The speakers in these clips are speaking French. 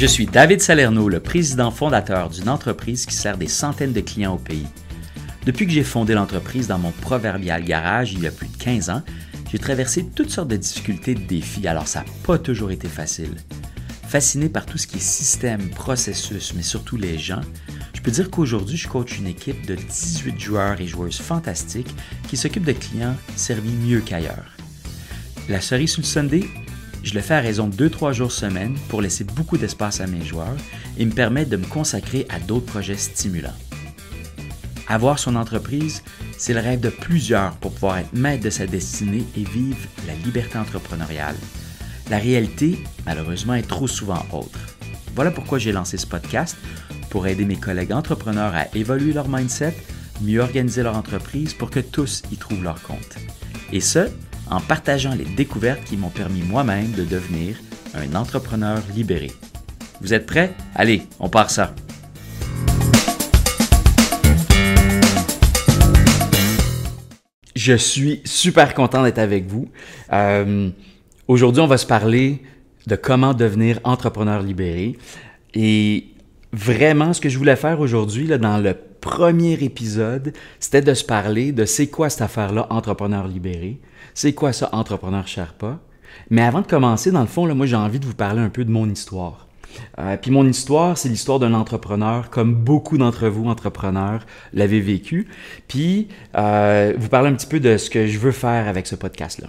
Je suis David Salerno, le président fondateur d'une entreprise qui sert des centaines de clients au pays. Depuis que j'ai fondé l'entreprise dans mon proverbial garage il y a plus de 15 ans, j'ai traversé toutes sortes de difficultés et de défis, alors ça n'a pas toujours été facile. Fasciné par tout ce qui est système, processus, mais surtout les gens, je peux dire qu'aujourd'hui, je coach une équipe de 18 joueurs et joueuses fantastiques qui s'occupent de clients servis mieux qu'ailleurs. La cerise sur Sunday, je le fais à raison de 2-3 jours semaine pour laisser beaucoup d'espace à mes joueurs et me permettre de me consacrer à d'autres projets stimulants. Avoir son entreprise, c'est le rêve de plusieurs pour pouvoir être maître de sa destinée et vivre la liberté entrepreneuriale. La réalité, malheureusement, est trop souvent autre. Voilà pourquoi j'ai lancé ce podcast pour aider mes collègues entrepreneurs à évoluer leur mindset, mieux organiser leur entreprise pour que tous y trouvent leur compte. Et ce, en partageant les découvertes qui m'ont permis moi-même de devenir un entrepreneur libéré. Vous êtes prêts? Allez, on part ça! Je suis super content d'être avec vous. Euh, aujourd'hui, on va se parler de comment devenir entrepreneur libéré. Et vraiment, ce que je voulais faire aujourd'hui, dans le premier épisode, c'était de se parler de c'est quoi cette affaire-là, entrepreneur libéré. C'est quoi ça, entrepreneur Sherpa? Mais avant de commencer, dans le fond, là, moi, j'ai envie de vous parler un peu de mon histoire. Euh, puis mon histoire, c'est l'histoire d'un entrepreneur, comme beaucoup d'entre vous, entrepreneurs, l'avez vécu. Puis euh, vous parler un petit peu de ce que je veux faire avec ce podcast-là.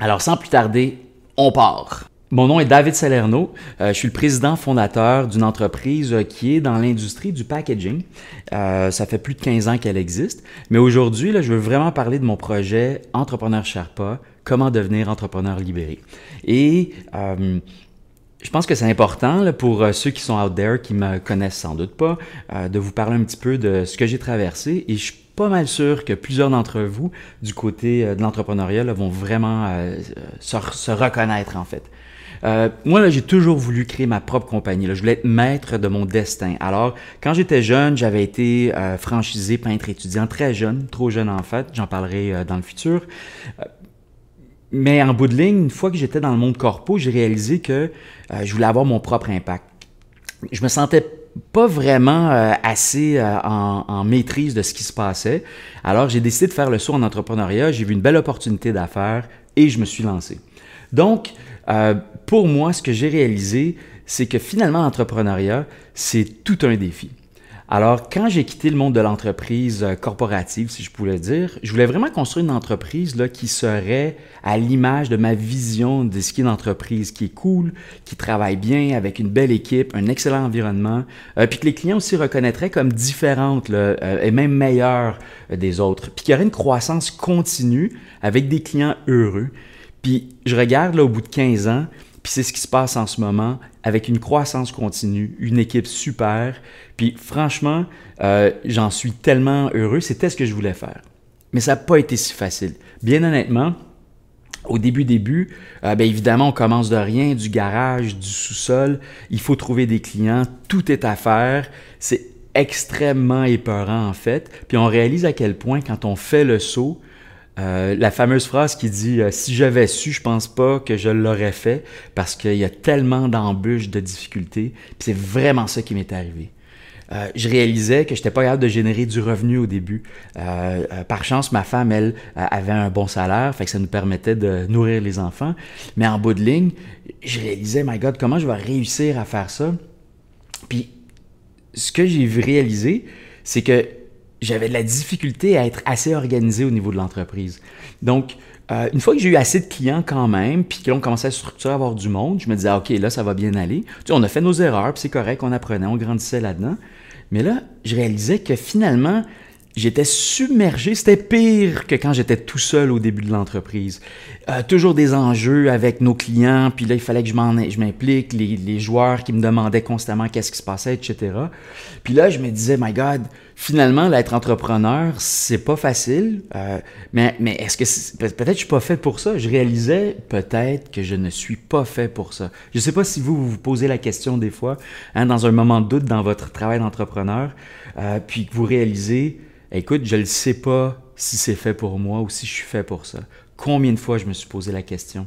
Alors, sans plus tarder, on part. Mon nom est David Salerno. Euh, je suis le président fondateur d'une entreprise euh, qui est dans l'industrie du packaging. Euh, ça fait plus de 15 ans qu'elle existe. Mais aujourd'hui, je veux vraiment parler de mon projet Entrepreneur Sherpa, comment devenir entrepreneur libéré. Et je pense que c'est important pour ceux qui sont out there, qui me connaissent sans doute pas, de vous parler un petit peu de ce que j'ai traversé. Et je suis pas mal sûr que plusieurs d'entre vous, du côté de l'entrepreneuriat, vont vraiment se reconnaître en fait. Euh, moi, j'ai toujours voulu créer ma propre compagnie. Je voulais être maître de mon destin. Alors, quand j'étais jeune, j'avais été euh, franchisé peintre étudiant très jeune, trop jeune en fait. J'en parlerai euh, dans le futur. mais en bout de ligne, une fois que j'étais dans le monde corpo, j'ai réalisé que je voulais avoir mon propre impact. Je me sentais pas vraiment assez en, maîtrise de ce qui se passait. Alors, j'ai décidé de faire le saut en entrepreneuriat. J'ai vu une belle opportunité d'affaires et je me suis lancé. Donc, pour moi, ce que j'ai réalisé, c'est que finalement, l'entrepreneuriat, c'est tout un défi. Alors, quand j'ai quitté le monde de l'entreprise euh, corporative, si je pouvais dire, je voulais vraiment construire une entreprise là, qui serait à l'image de ma vision de ce qu'est une entreprise qui est cool, qui travaille bien, avec une belle équipe, un excellent environnement, euh, puis que les clients aussi reconnaîtraient comme différentes là, et même meilleures des autres, puis qu'il y aurait une croissance continue avec des clients heureux. Puis je regarde là au bout de 15 ans, c'est ce qui se passe en ce moment avec une croissance continue, une équipe super. Puis franchement, euh, j'en suis tellement heureux. C'était ce que je voulais faire. Mais ça n'a pas été si facile. Bien honnêtement, au début, début, euh, bien évidemment, on commence de rien, du garage, du sous-sol. Il faut trouver des clients. Tout est à faire. C'est extrêmement épeurant en fait. Puis on réalise à quel point quand on fait le saut, euh, la fameuse phrase qui dit euh, Si j'avais su, je pense pas que je l'aurais fait parce qu'il y a tellement d'embûches, de difficultés. c'est vraiment ça qui m'est arrivé. Euh, je réalisais que je n'étais pas capable de générer du revenu au début. par chance, ma femme, elle, avait un bon salaire, fait ça nous permettait de nourrir les enfants. Mais en bout de ligne, je réalisais, my God, comment je vais réussir à faire ça? Puis, ce que j'ai réalisé, c'est que j'avais de la difficulté à être assez organisé au niveau de l'entreprise. Donc, euh, une fois que j'ai eu assez de clients quand même, puis que l'on commençait à structurer, à avoir du monde, je me disais, OK, là, ça va bien aller. Tu sais, on a fait nos erreurs, puis c'est correct, on apprenait, on grandissait là-dedans. Mais là, je réalisais que finalement, j'étais submergé. C'était pire que quand j'étais tout seul au début de l'entreprise. Euh, toujours des enjeux avec nos clients, puis là, il fallait que je m'implique, les, joueurs qui me demandaient constamment qu'est-ce qui se passait, etc. Puis là, je me disais, my God, finalement, l'être entrepreneur, c'est pas facile, euh, mais, mais est-ce que peut-être je suis pas fait pour ça? Je réalisais peut-être que je ne suis pas fait pour ça. Je sais pas si vous vous, posez la question des fois, hein, dans un moment de doute dans votre travail d'entrepreneur, euh, puis que vous réalisez, écoute, je ne sais pas si c'est fait pour moi ou si je suis fait pour ça. Combien de fois je me suis posé la question?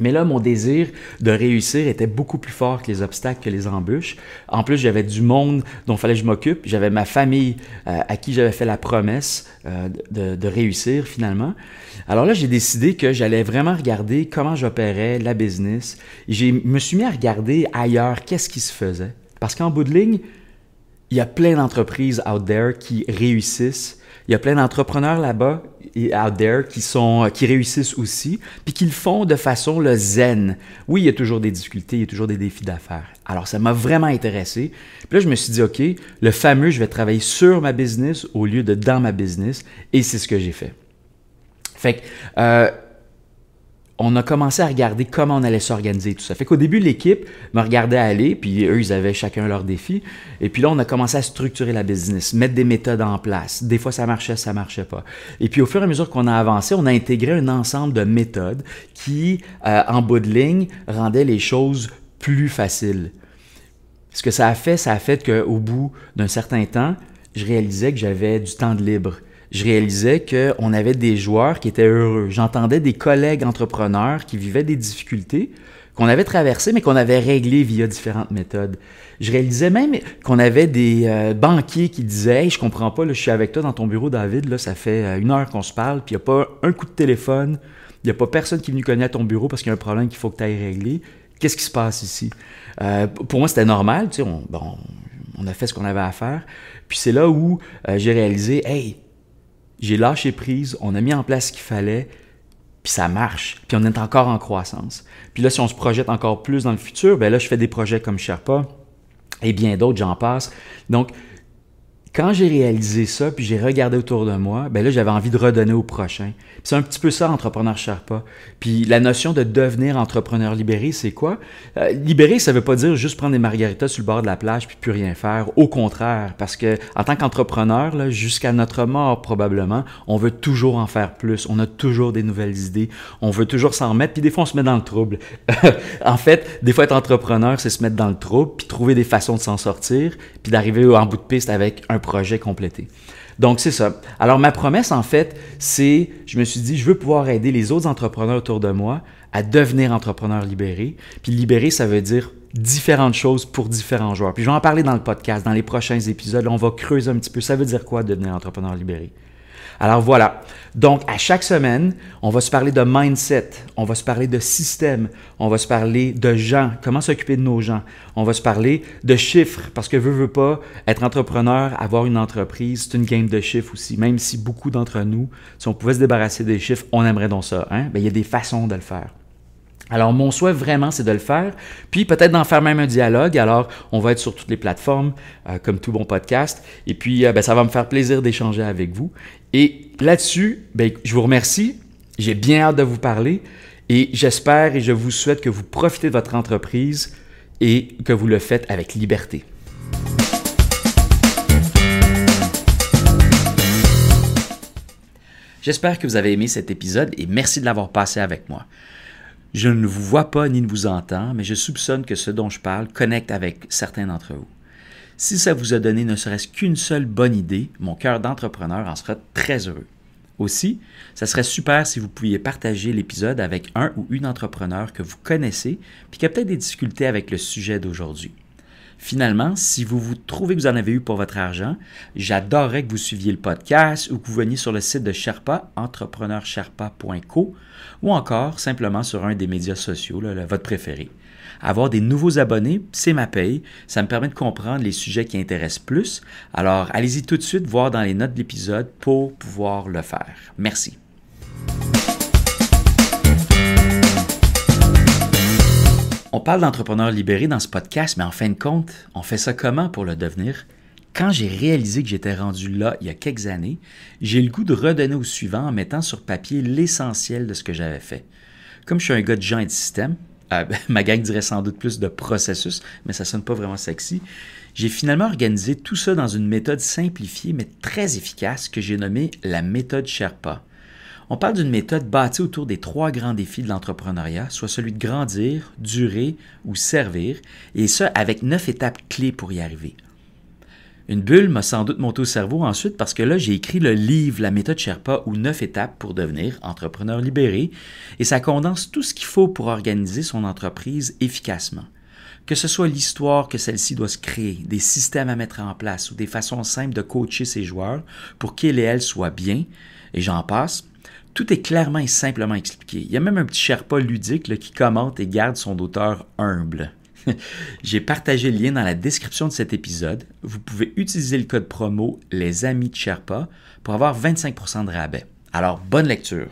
Mais là, mon désir de réussir était beaucoup plus fort que les obstacles, que les embûches. En plus, j'avais du monde dont il fallait que je m'occupe. J'avais ma famille euh, à qui j'avais fait la promesse euh, de, de, réussir finalement. Alors là, j'ai décidé que j'allais vraiment regarder comment j'opérais la business. Je me suis mis à regarder ailleurs qu'est-ce qui se faisait. Parce qu'en bout de ligne, il y a plein d'entreprises out there qui réussissent. Il y a plein d'entrepreneurs là-bas out there qui sont qui réussissent aussi, puis qui le font de façon le zen. Oui, il y a toujours des difficultés, il y a toujours des défis d'affaires. Alors ça m'a vraiment intéressé. Puis là, je me suis dit ok, le fameux, je vais travailler sur ma business au lieu de dans ma business, et c'est ce que j'ai fait. Fait que euh, on a commencé à regarder comment on allait s'organiser tout ça. Fait qu'au début, l'équipe me regardait aller, puis eux, ils avaient chacun leur défi. Et puis là, on a commencé à structurer la business, mettre des méthodes en place. Des fois, ça marchait, ça marchait pas. Et puis au fur et à mesure qu'on a avancé, on a intégré un ensemble de méthodes qui, euh, en bout de ligne, rendaient les choses plus faciles. Ce que ça a fait, ça a fait qu'au bout d'un certain temps, je réalisais que j'avais du temps de libre je réalisais qu'on avait des joueurs qui étaient heureux. J'entendais des collègues entrepreneurs qui vivaient des difficultés qu'on avait traversées, mais qu'on avait réglées via différentes méthodes. Je réalisais même qu'on avait des euh, banquiers qui disaient hey, je comprends pas, là, je suis avec toi dans ton bureau, David, là, ça fait euh, une heure qu'on se parle, puis il n'y a pas un coup de téléphone, il n'y a pas personne qui est venu cogner à ton bureau parce qu'il y a un problème qu'il faut que tu ailles régler. Qu'est-ce qui se passe ici? Euh, pour moi, c'était normal, tu sais, on, bon, on a fait ce qu'on avait à faire. Puis c'est là où j'ai réalisé, hey, j'ai lâché prise, on a mis en place ce qu'il fallait, puis ça marche, puis on est encore en croissance. Puis là, si on se projette encore plus dans le futur, ben là, je fais des projets comme Sherpa et bien d'autres, j'en passe. Donc, quand j'ai réalisé ça, puis j'ai regardé autour de moi, ben là, j'avais envie de redonner au prochain. C'est un petit peu ça, entrepreneur Sherpa. Puis la notion de devenir entrepreneur libéré, c'est quoi? Euh, libéré, ça veut pas dire juste prendre des margaritas sur le bord de la plage puis plus rien faire. Au contraire, parce que en tant qu'entrepreneur, jusqu'à notre mort probablement, on veut toujours en faire plus. On a toujours des nouvelles idées. On veut toujours s'en remettre. Puis des fois, on se met dans le trouble. en fait, des fois, être entrepreneur, c'est se mettre dans le trouble, puis trouver des façons de s'en sortir, puis d'arriver en bout de piste avec un projet complété. Donc, c'est ça. Alors, ma promesse, en fait, c'est, je me suis dit, je veux pouvoir aider les autres entrepreneurs autour de moi à devenir entrepreneurs libérés. Puis libérés, ça veut dire différentes choses pour différents joueurs. Puis je vais en parler dans le podcast, dans les prochains épisodes. on va creuser un petit peu. Ça veut dire quoi devenir entrepreneur libéré? Alors voilà. Donc, à chaque semaine, on va se parler de mindset, on va se parler de système, on va se parler de gens, comment s'occuper de nos gens, on va se parler de chiffres, parce que veut, veut pas, être entrepreneur, avoir une entreprise, c'est une game de chiffres aussi. Même si beaucoup d'entre nous, si on pouvait se débarrasser des chiffres, on aimerait donc ça. Hein? Ben, il y a des façons de le faire. Alors, mon souhait vraiment, c'est de le faire, puis peut-être d'en faire même un dialogue. Alors, on va être sur toutes les plateformes, euh, comme tout bon podcast. Et puis, euh, ben, ça va me faire plaisir d'échanger avec vous. Et là-dessus, ben, je vous remercie. J'ai bien hâte de vous parler. Et j'espère et je vous souhaite que vous profitez de votre entreprise et que vous le faites avec liberté. J'espère que vous avez aimé cet épisode et merci de l'avoir passé avec moi. Je ne vous vois pas ni ne vous entends, mais je soupçonne que ce dont je parle connecte avec certains d'entre vous. Si ça vous a donné ne serait-ce qu'une seule bonne idée, mon cœur d'entrepreneur en sera très heureux. Aussi, ça serait super si vous pouviez partager l'épisode avec un ou une entrepreneur que vous connaissez puis qui a peut-être des difficultés avec le sujet d'aujourd'hui. Finalement, si vous, vous trouvez que vous en avez eu pour votre argent, j'adorerais que vous suiviez le podcast ou que vous veniez sur le site de Sherpa, entrepreneursherpa.co ou encore simplement sur un des médias sociaux, votre préféré. Avoir des nouveaux abonnés, c'est ma paye. Ça me permet de comprendre les sujets qui intéressent plus. Alors, allez-y tout de suite voir dans les notes de l'épisode pour pouvoir le faire. Merci. On parle d'entrepreneurs libérés dans ce podcast, mais en fin de compte, on fait ça comment pour le devenir? Quand j'ai réalisé que j'étais rendu là il y a quelques années, j'ai le goût de redonner au suivant en mettant sur papier l'essentiel de ce que j'avais fait. Comme je suis un gars de gens et de système, euh, ma gang dirait sans doute plus de processus, mais ça sonne pas vraiment sexy. J'ai finalement organisé tout ça dans une méthode simplifiée mais très efficace que j'ai nommée la méthode Sherpa. On parle d'une méthode bâtie autour des trois grands défis de l'entrepreneuriat, soit celui de grandir, durer ou servir, et ça avec neuf étapes clés pour y arriver. Une bulle m'a sans doute monté au cerveau ensuite parce que là, j'ai écrit le livre La méthode Sherpa ou 9 étapes pour devenir entrepreneur libéré et ça condense tout ce qu'il faut pour organiser son entreprise efficacement. Que ce soit l'histoire que celle-ci doit se créer, des systèmes à mettre en place ou des façons simples de coacher ses joueurs pour qu'ils et elles soient bien, et j'en passe, tout est clairement et simplement expliqué. Il y a même un petit Sherpa ludique qui commente et garde son auteur humble. J'ai partagé le lien dans la description de cet épisode. Vous pouvez utiliser le code promo Les Amis de Sherpa pour avoir 25% de rabais. Alors, bonne lecture.